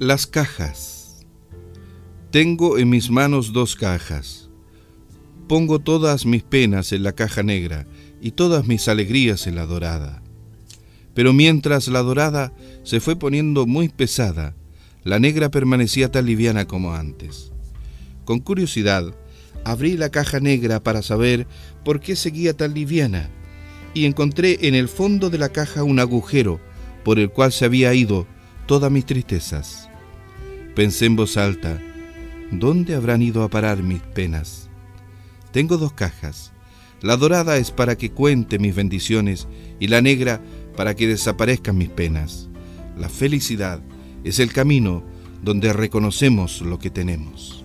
Las cajas. Tengo en mis manos dos cajas. Pongo todas mis penas en la caja negra y todas mis alegrías en la dorada. Pero mientras la dorada se fue poniendo muy pesada, la negra permanecía tan liviana como antes. Con curiosidad, abrí la caja negra para saber por qué seguía tan liviana y encontré en el fondo de la caja un agujero por el cual se había ido todas mis tristezas. Pensé en voz alta, ¿dónde habrán ido a parar mis penas? Tengo dos cajas. La dorada es para que cuente mis bendiciones y la negra para que desaparezcan mis penas. La felicidad es el camino donde reconocemos lo que tenemos.